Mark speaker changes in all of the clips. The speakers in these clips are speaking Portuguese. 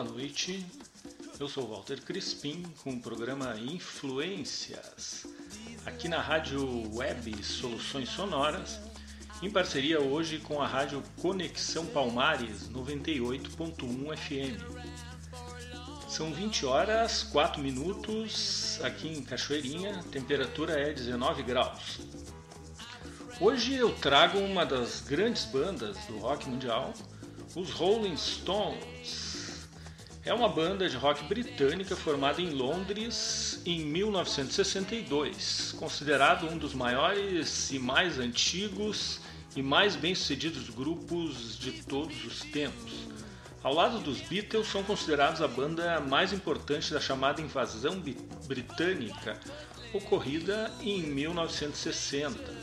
Speaker 1: Boa noite, eu sou Walter Crispim com o programa Influências, aqui na rádio web Soluções Sonoras, em parceria hoje com a rádio Conexão Palmares 98.1 FM. São 20 horas 4 minutos aqui em Cachoeirinha, temperatura é 19 graus. Hoje eu trago uma das grandes bandas do rock mundial, os Rolling Stones. É uma banda de rock britânica formada em Londres em 1962, considerado um dos maiores e mais antigos e mais bem-sucedidos grupos de todos os tempos. Ao lado dos Beatles, são considerados a banda mais importante da chamada invasão britânica, ocorrida em 1960.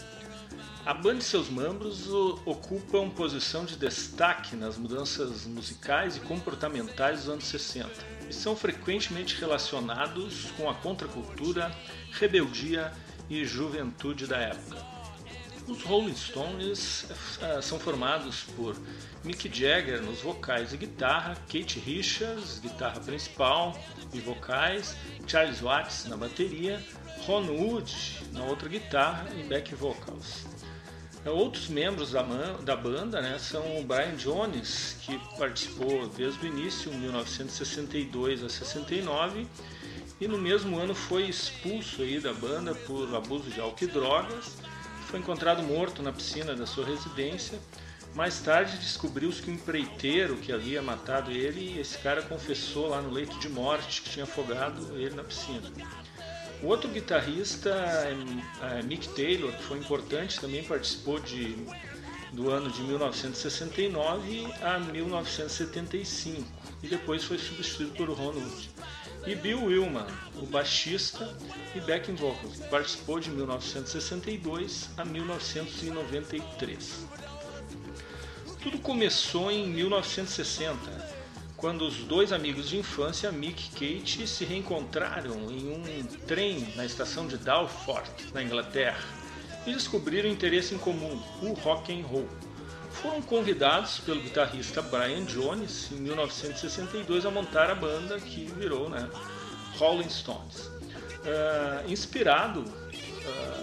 Speaker 1: A banda e seus membros ocupam posição de destaque nas mudanças musicais e comportamentais dos anos 60 e são frequentemente relacionados com a contracultura, rebeldia e juventude da época. Os Rolling Stones uh, são formados por Mick Jagger nos vocais e guitarra, Kate Richards, guitarra principal e vocais, Charles Watts na bateria, Ron Wood na outra guitarra e back vocals. É, outros membros da, da banda né, são o Brian Jones, que participou desde o início, 1962 a 69, e no mesmo ano foi expulso aí da banda por abuso de álcool e drogas. Foi encontrado morto na piscina da sua residência. Mais tarde descobriu-se que o empreiteiro que havia matado ele, esse cara confessou lá no leito de morte que tinha afogado ele na piscina. O outro guitarrista é, é Mick Taylor, que foi importante, também participou de, do ano de 1969 a 1975 e depois foi substituído por Ron Wood. E Bill Willman, o baixista e backing vocals, que participou de 1962 a 1993. Tudo começou em 1960 quando os dois amigos de infância, Mick e Kate, se reencontraram em um trem na estação de Dalfort, na Inglaterra, e descobriram interesse em comum, o rock and roll. Foram convidados pelo guitarrista Brian Jones em 1962 a montar a banda que virou né, Rolling Stones. Uh, inspirado uh,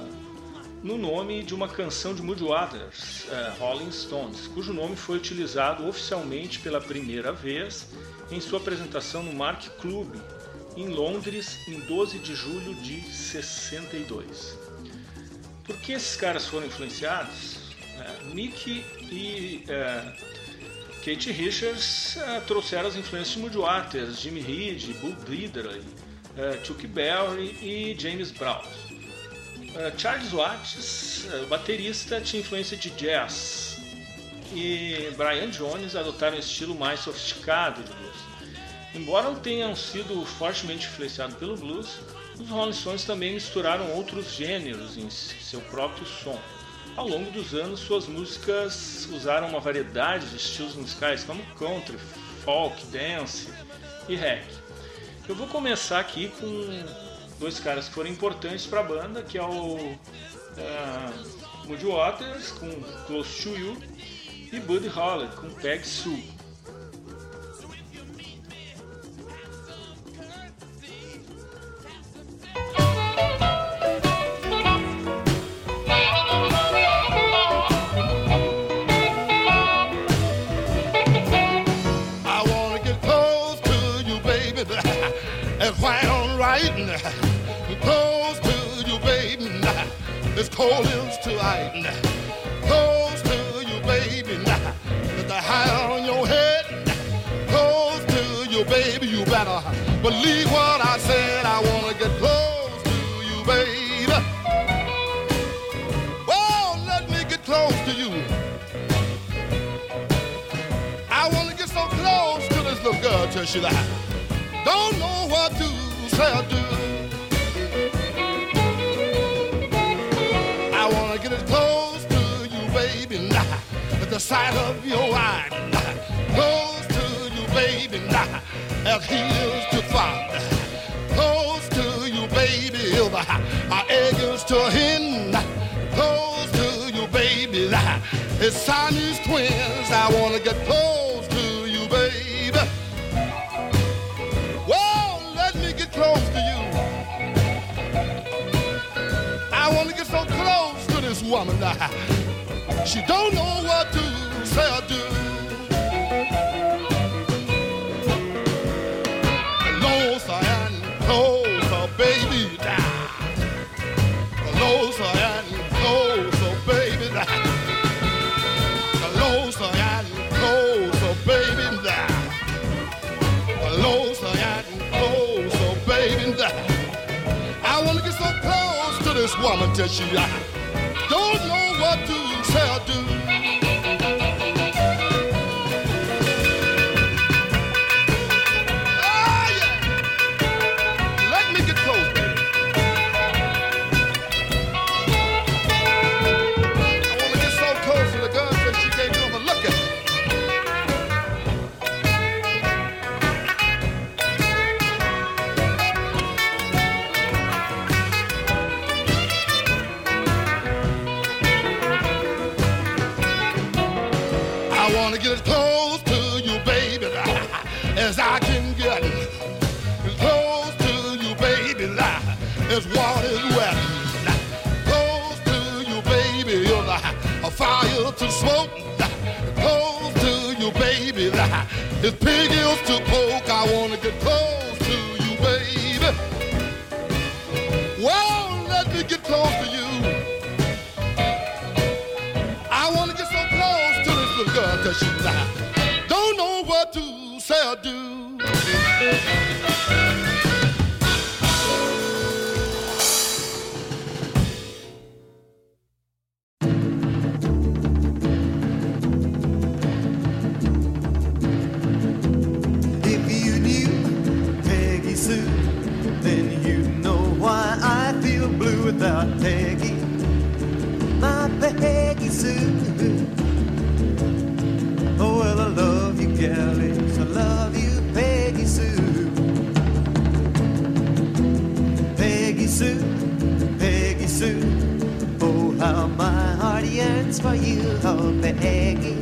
Speaker 1: no nome de uma canção de Moody Waters, uh, Rolling Stones, cujo nome foi utilizado oficialmente pela primeira vez em sua apresentação no Mark Club, em Londres, em 12 de julho de 62. Por que esses caras foram influenciados? Uh, Nick e uh, Kate Richards trouxeram as influências de Moody Waters, Jimmy Reed, Bull Diddley, Chuck Berry e James Brown. Uh, Charles Watts, uh, baterista, tinha influência de jazz. E Brian Jones adotaram um estilo mais sofisticado de blues. Embora tenham sido fortemente influenciados pelo blues, os Rolling Stones também misturaram outros gêneros em seu próprio som. Ao longo dos anos, suas músicas usaram uma variedade de estilos musicais como country, folk, dance e reggae. Eu vou começar aqui com dois caras que foram importantes para a banda, que é o uh, Moody Waters com Close to You e Buddy Holly com Peg Sue.
Speaker 2: closer, oh, baby. Closer, closer, oh, baby. I wanna get so close to this woman till she, don't know what to It's pig ears to poke. I wanna get close to you, baby. Well, let me get close to you. I wanna get so close to this little girl, cause
Speaker 3: she's like. My heart yearns for you, oh Peggy.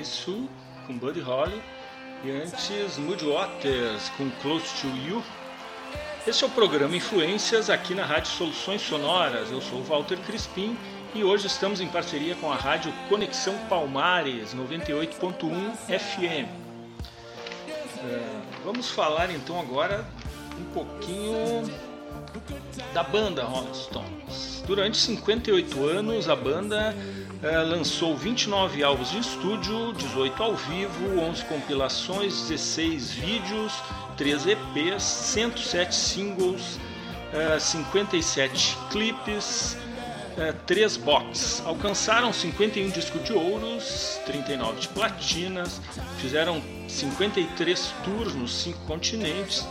Speaker 1: isso com Buddy Holly e antes Mood Waters com Close to You. Esse é o programa Influências aqui na Rádio Soluções Sonoras. Eu sou o Walter Crispim e hoje estamos em parceria com a Rádio Conexão Palmares 98.1 FM. É, vamos falar então agora um pouquinho da banda Rolling Stones. Durante 58 anos, a banda lançou 29 álbuns de estúdio, 18 ao vivo, 11 compilações, 16 vídeos, 3 EPs, 107 singles, eh, 57 clipes, eh, 3 box. Alcançaram 51 discos de ouros, 39 de platinas, fizeram 53 tours nos 5 continentes.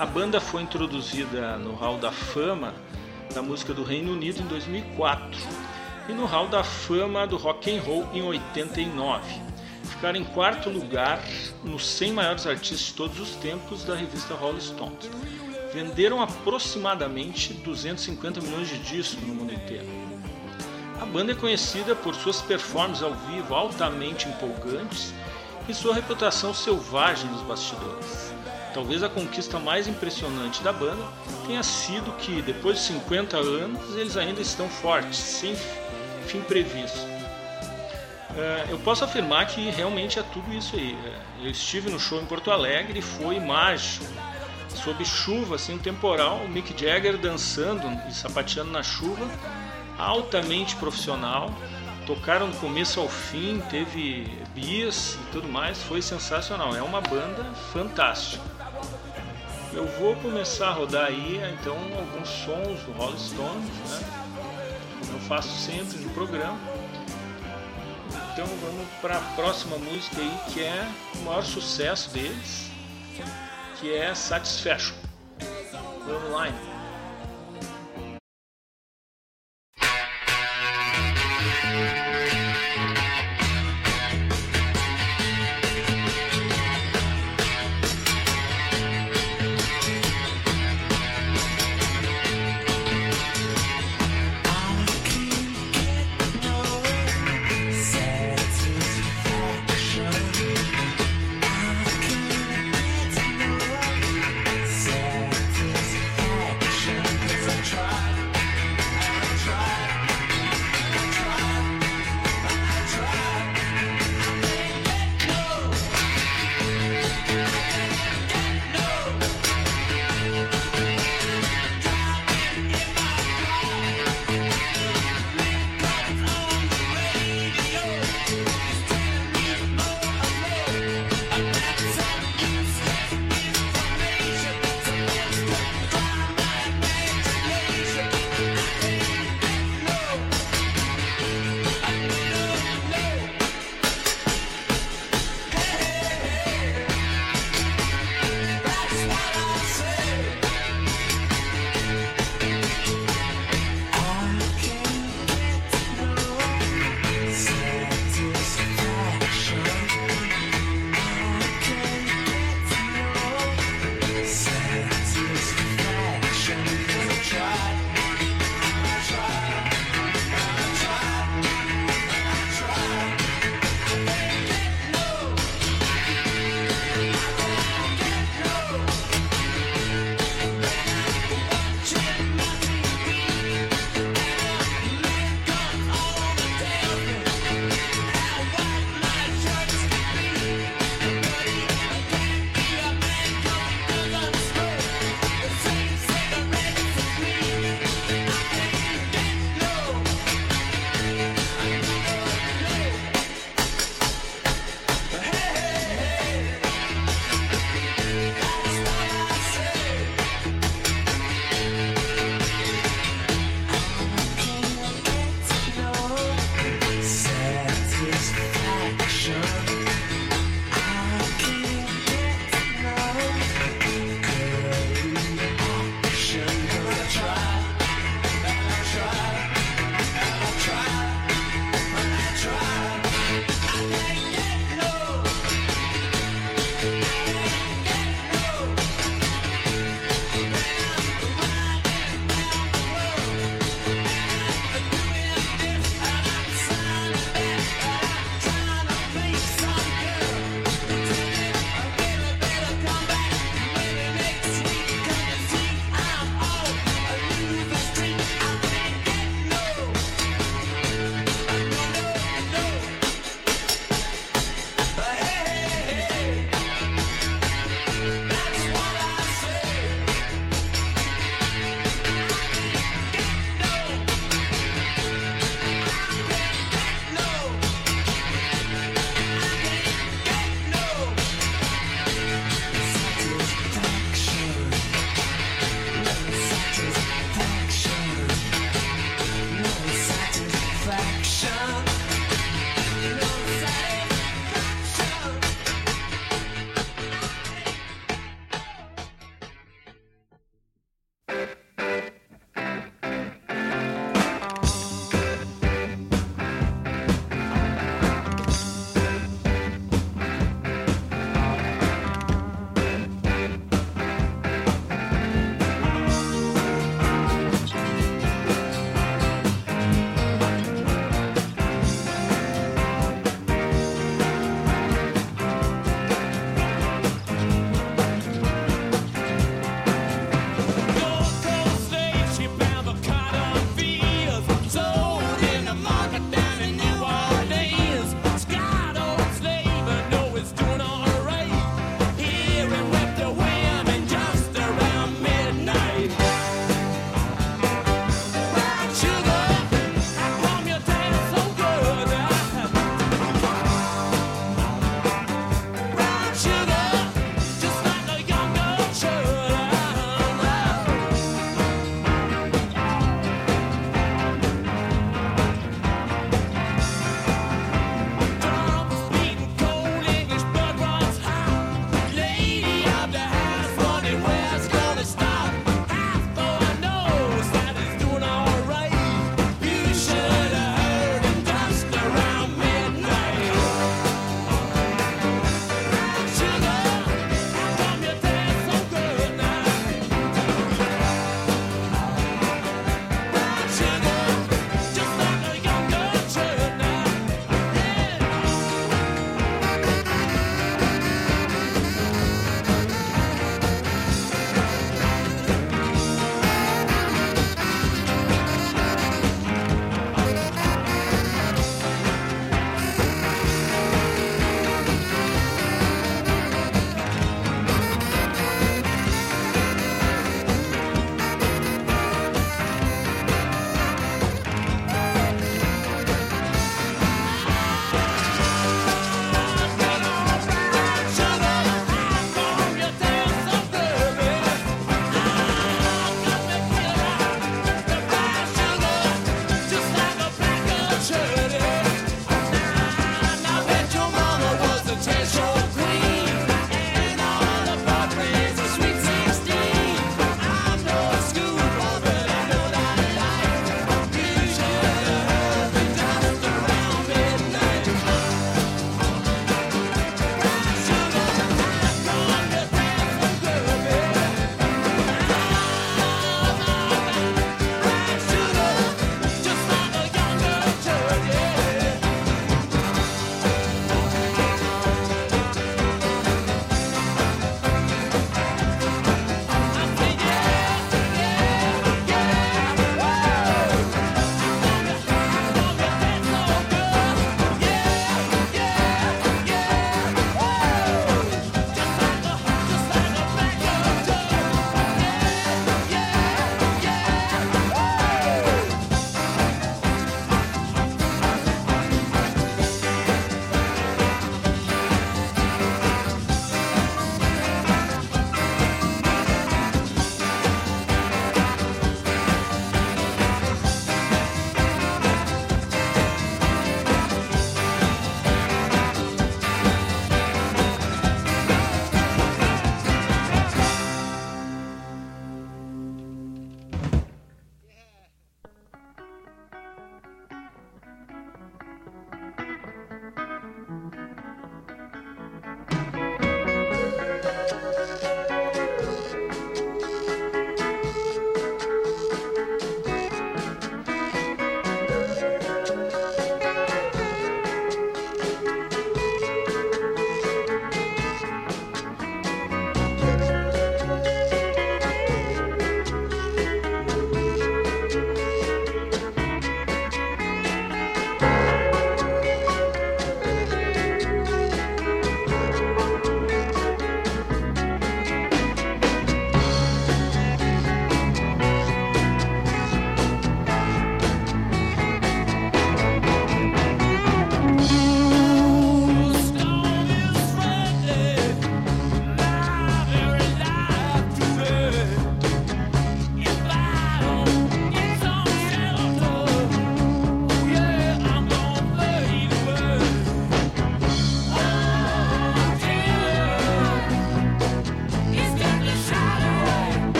Speaker 1: A banda foi introduzida no Hall da Fama da música do Reino Unido em 2004 e no Hall da Fama do Rock and Roll em 89. Ficaram em quarto lugar nos 100 maiores artistas de todos os tempos da revista Rolling Stones. Venderam aproximadamente 250 milhões de discos no mundo inteiro. A banda é conhecida por suas performances ao vivo altamente empolgantes e sua reputação selvagem nos bastidores. Talvez a conquista mais impressionante da banda tenha sido que, depois de 50 anos, eles ainda estão fortes, sem fim previsto. Uh, eu posso afirmar que realmente é tudo isso aí. Eu estive no show em Porto Alegre e foi mágico. Sob chuva, assim, um temporal, o Mick Jagger dançando e sapateando na chuva, altamente profissional. Tocaram do começo ao fim, teve bias e tudo mais, foi sensacional. É uma banda fantástica. Eu vou começar a rodar aí então alguns sons do Rolling Stones, né? Eu faço sempre no programa. Então vamos para a próxima música aí que é o maior sucesso deles, que é Satisfaction. Vamos lá. Então.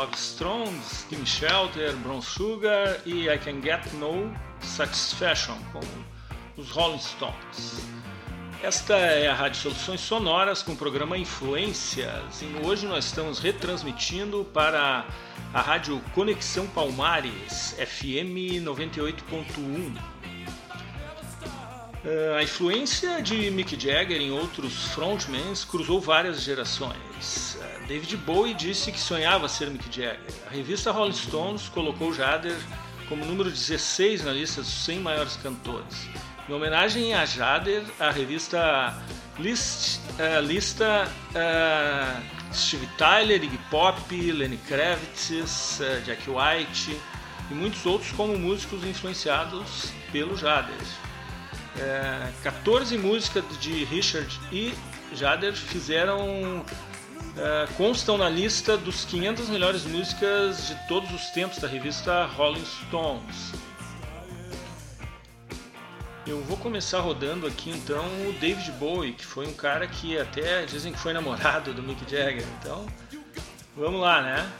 Speaker 4: Love Strong,
Speaker 1: Skin Shelter, Brown Sugar e I Can Get No Satisfaction com os Rolling Stones. Esta é a Rádio Soluções Sonoras com o programa Influências e hoje nós estamos retransmitindo para a Rádio Conexão Palmares, FM 98.1. Uh, A influência de Mick Jagger em outros frontmans cruzou várias gerações. Uh, David Bowie disse que sonhava ser Mick Jagger. A revista Rolling Stones colocou Jader como número 16 na lista dos 100 maiores cantores. Em homenagem a Jader, a revista list, uh, lista uh, Steve Tyler, Iggy Pop, Lenny Kravitz, uh, Jack White e muitos outros como músicos influenciados pelo Jader. É, 14 músicas de Richard e Jader fizeram é, constam na lista dos 500 melhores músicas de todos os tempos da revista Rolling Stones. Eu vou começar rodando aqui então o David Bowie, que foi um cara que até dizem que foi namorado do Mick Jagger. Então, vamos lá, né?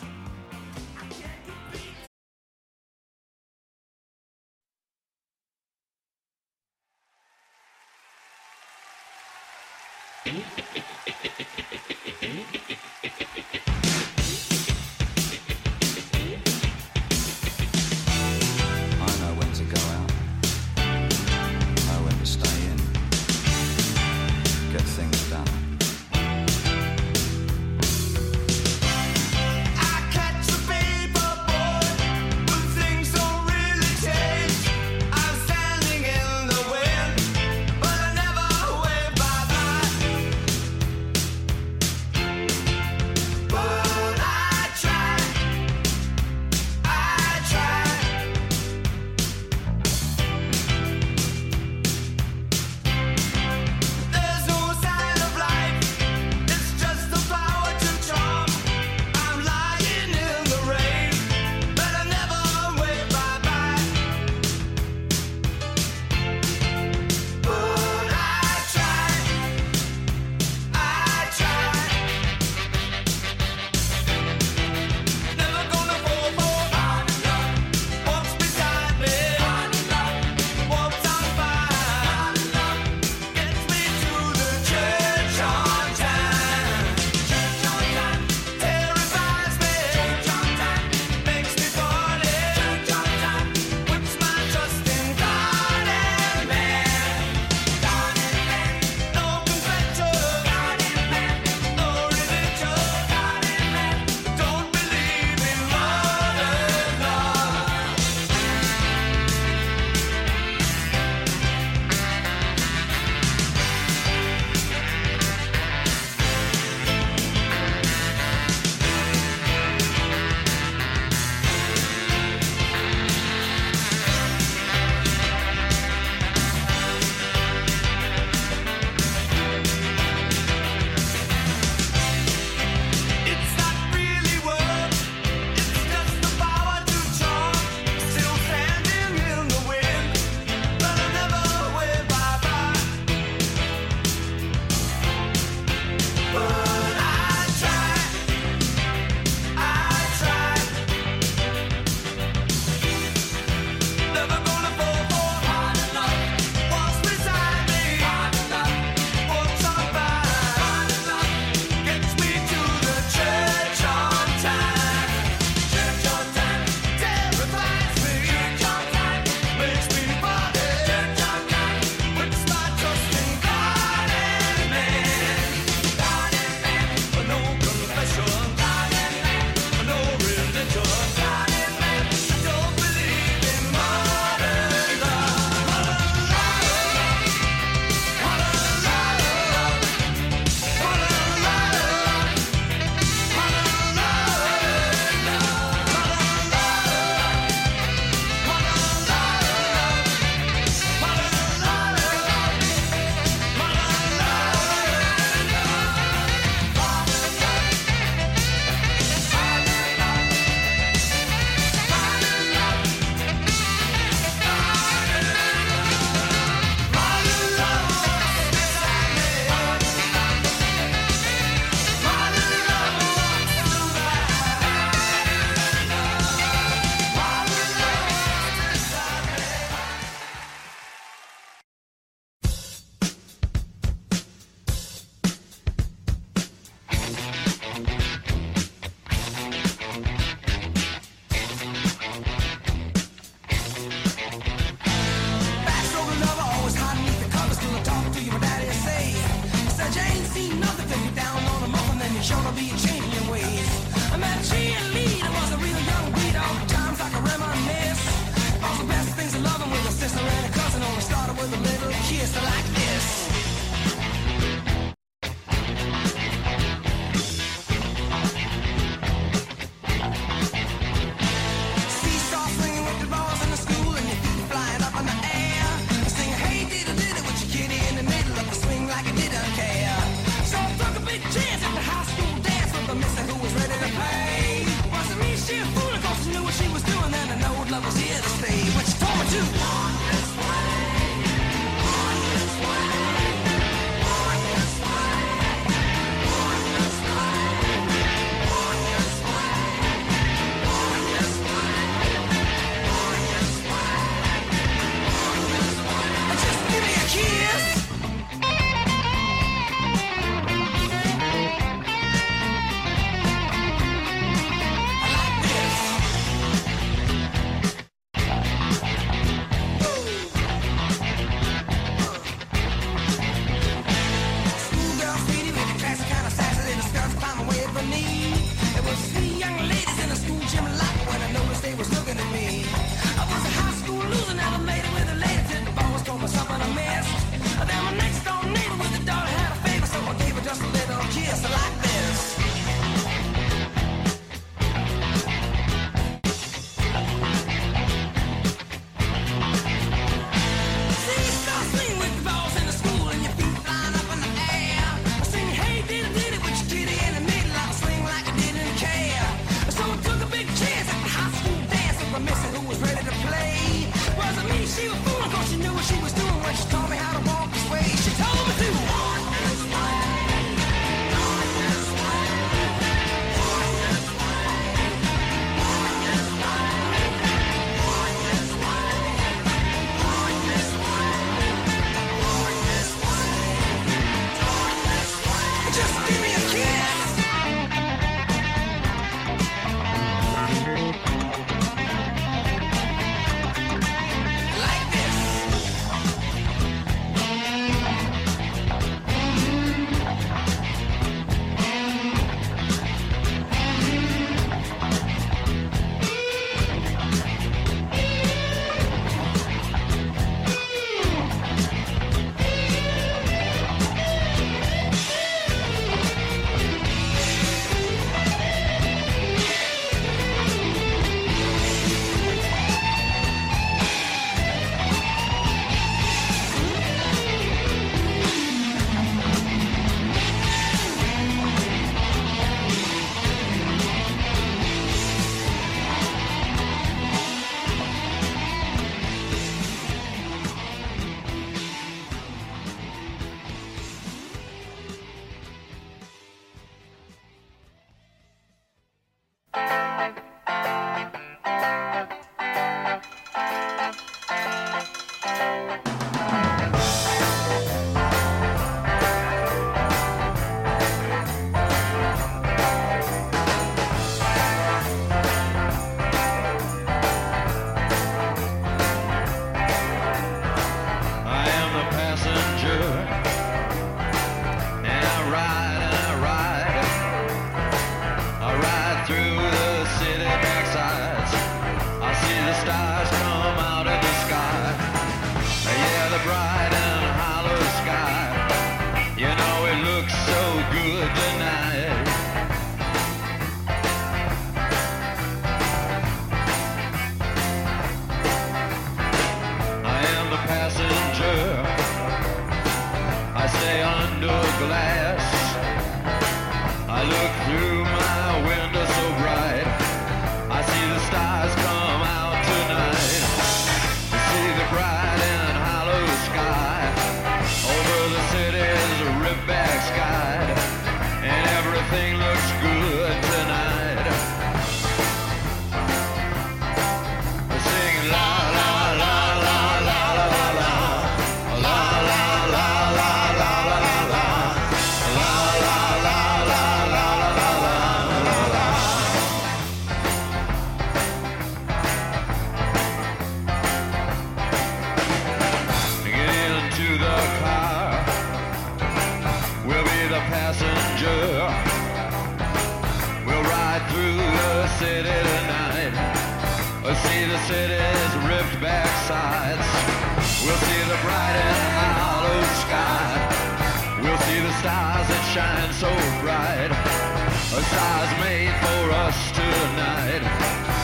Speaker 5: stars that shine so bright. a stars made for us tonight.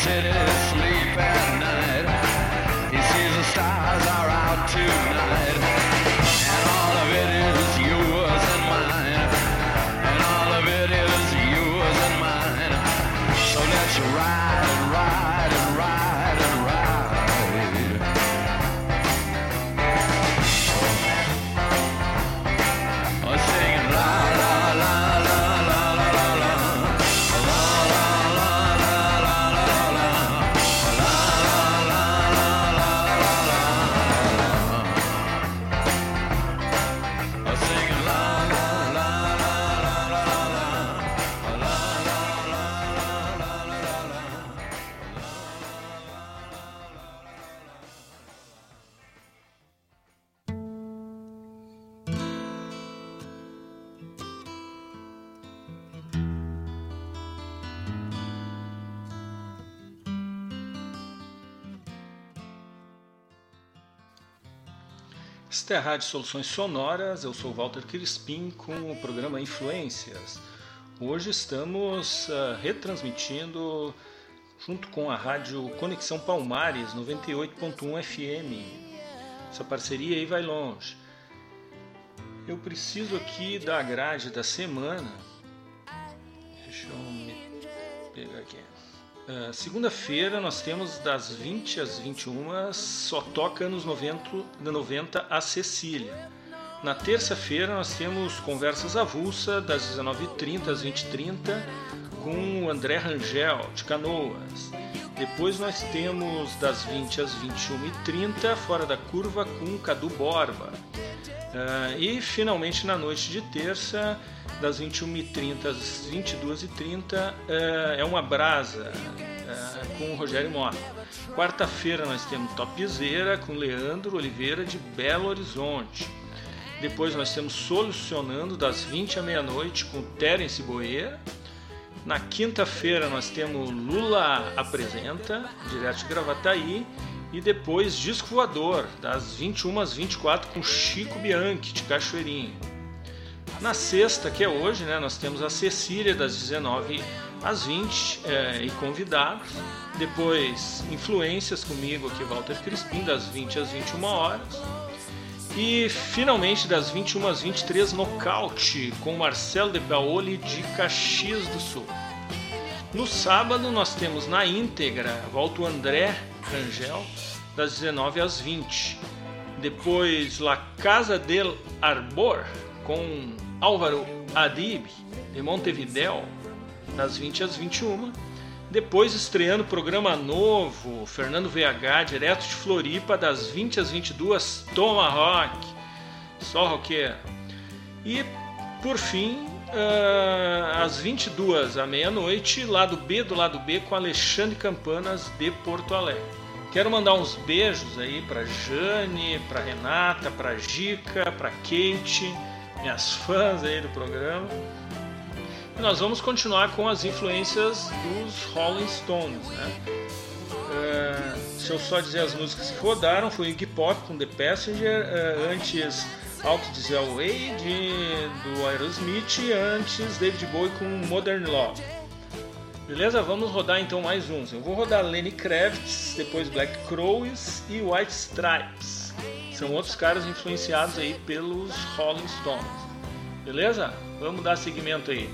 Speaker 5: cities.
Speaker 1: Esta é a Rádio Soluções Sonoras, eu sou Walter Crispim com o programa Influências. Hoje estamos ah, retransmitindo junto com a Rádio Conexão Palmares 98.1 FM. Essa parceria aí vai longe. Eu preciso aqui da grade da semana. Deixa eu me pegar aqui. Ah, Segunda-feira nós temos das 20 às 21 só toca anos 90, da 90 a Cecília. Na terça-feira nós temos conversas avulsa das 19h30 às 20h30 com o André Rangel de Canoas. Depois nós temos das 20 às 21h30 fora da curva com Cadu Borba. Ah, e finalmente na noite de terça, das 21h30 às 22h30, ah, é uma brasa ah, com o Rogério Mota. Quarta-feira nós temos Topzera com Leandro Oliveira de Belo Horizonte. Depois nós temos Solucionando das 20 à meia-noite com Terence Boeira. Na quinta-feira nós temos Lula Apresenta, direto de Gravataí. E depois Disco Voador, das 21 às 24 com Chico Bianchi, de Cachoeirinho. Na sexta, que é hoje, né, nós temos a Cecília, das 19 às 20 eh, e convidados. Depois Influências comigo aqui, Walter Crispim, das 20 às 21 horas. E finalmente das 21 às 23, Nocaute com Marcelo de Paoli de Caxias do Sul. No sábado nós temos na íntegra, volta o André Rangel, das 19 às 20. Depois La Casa del Arbor com Álvaro Adib de Montevideo, das 20 às 21. Depois estreando programa novo, Fernando VH, direto de Floripa, das 20 às 22, Toma Rock, só roqueiro. E por fim, ah, às 22 à meia-noite, lado B do lado B com Alexandre Campanas de Porto Alegre. Quero mandar uns beijos aí para Jane, para Renata, para Gica, para Kate, minhas fãs aí do programa. E nós vamos continuar com as influências dos Rolling Stones, né? Uh, se eu só dizer as músicas que rodaram, foi Iggy Pop com The Passenger, uh, antes Out This Way de, do Aerosmith e antes David Bowie com Modern Love.
Speaker 6: Beleza? Vamos rodar então mais uns. Eu vou rodar Lenny Kravitz, depois Black Crowes e White Stripes. São outros caras influenciados aí pelos Rolling Stones. Beleza? Vamos dar seguimento aí.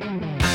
Speaker 7: Mm-hmm.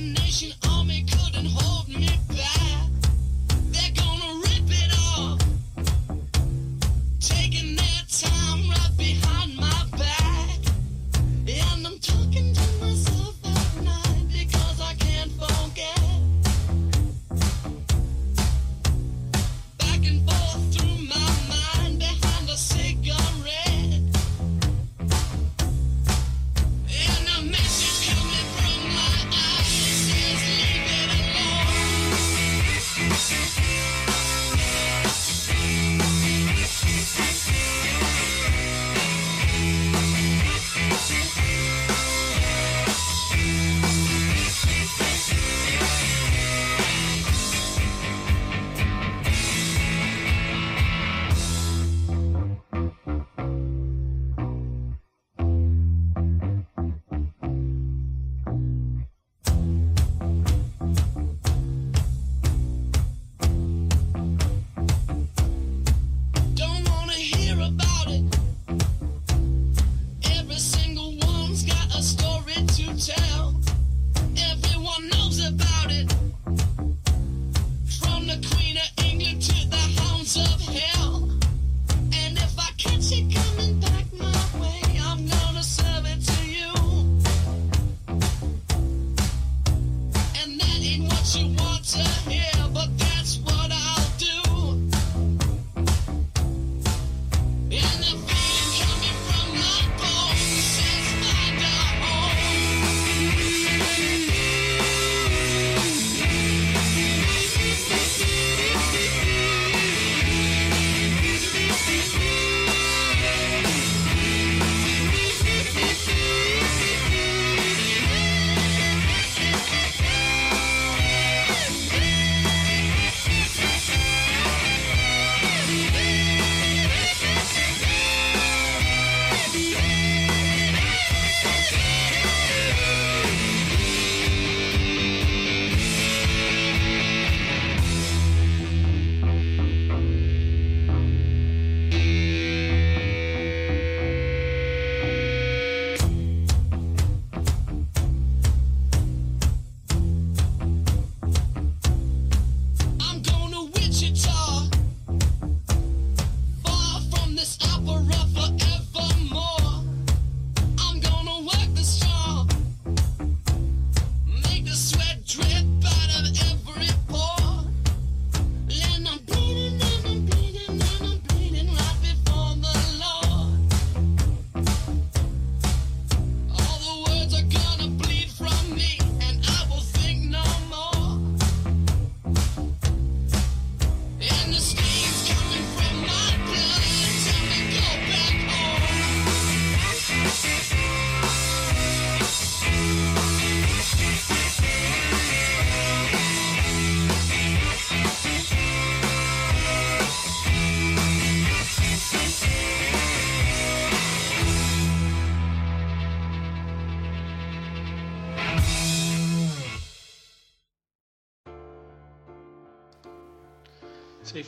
Speaker 7: Nation army couldn't hold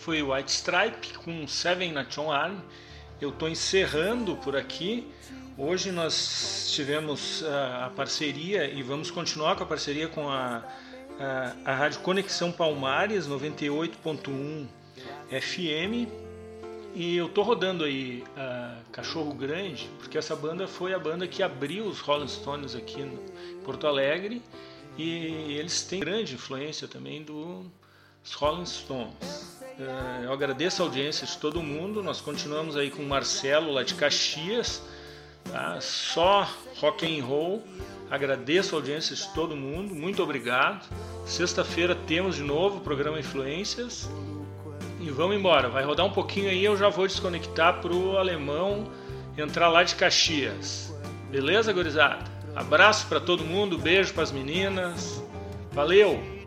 Speaker 1: foi White Stripe com Seven Nation Army. Eu estou encerrando por aqui. Hoje nós tivemos ah, a parceria e vamos continuar com a parceria com a, a, a Rádio Conexão Palmares 98.1 FM. E eu tô rodando aí ah, Cachorro Grande, porque essa banda foi a banda que abriu os Rolling Stones aqui em Porto Alegre. E eles têm grande influência também Rolling Stones. Eh, Eu agradeço a audiência de todo mundo. Nós continuamos aí com o Marcelo lá de Caxias, tá? Só rock and roll. Agradeço a audiência de todo mundo. Muito obrigado. Sexta-feira temos de novo o programa Influências. E vamos embora. Vai rodar um pouquinho aí, eu já vou desconectar pro alemão entrar lá de Caxias. Beleza, gurizada? Abraço para todo mundo, beijo para as meninas. Valeu.